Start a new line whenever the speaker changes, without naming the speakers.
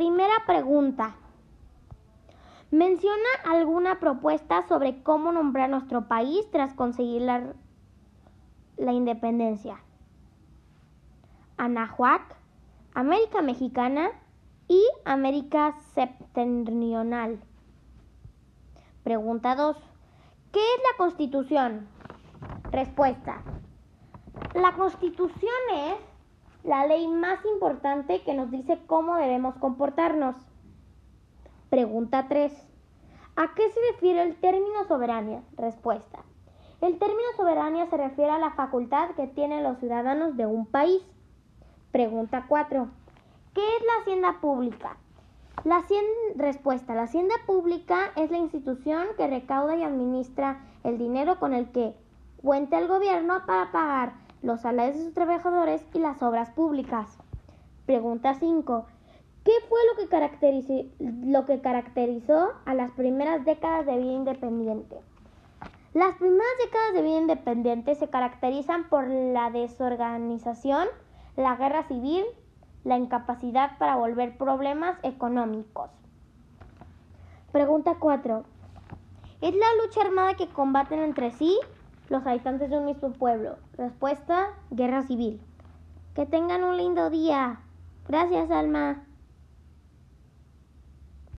Primera pregunta. Menciona alguna propuesta sobre cómo nombrar nuestro país tras conseguir la, la independencia. Anahuac, América Mexicana y América Septentrional. Pregunta 2. ¿Qué es la Constitución? Respuesta. La Constitución es la ley más importante que nos dice cómo debemos comportarnos. Pregunta 3. ¿A qué se refiere el término soberanía? Respuesta. El término soberanía se refiere a la facultad que tienen los ciudadanos de un país. Pregunta 4. ¿Qué es la hacienda pública? La respuesta. La hacienda pública es la institución que recauda y administra el dinero con el que cuenta el gobierno para pagar los salarios de sus trabajadores y las obras públicas. Pregunta 5. ¿Qué fue lo que, caracterizó, a las primeras décadas de vida independiente? Las primeras décadas de vida independiente se caracterizan por la desorganización, la guerra civil, la incapacidad para volver problemas económicos. Pregunta 4. ¿Es la lucha armada que combaten entre sí los habitantes de un mismo pueblo? Respuesta, guerra civil. Que tengan un lindo día. Gracias, Alma.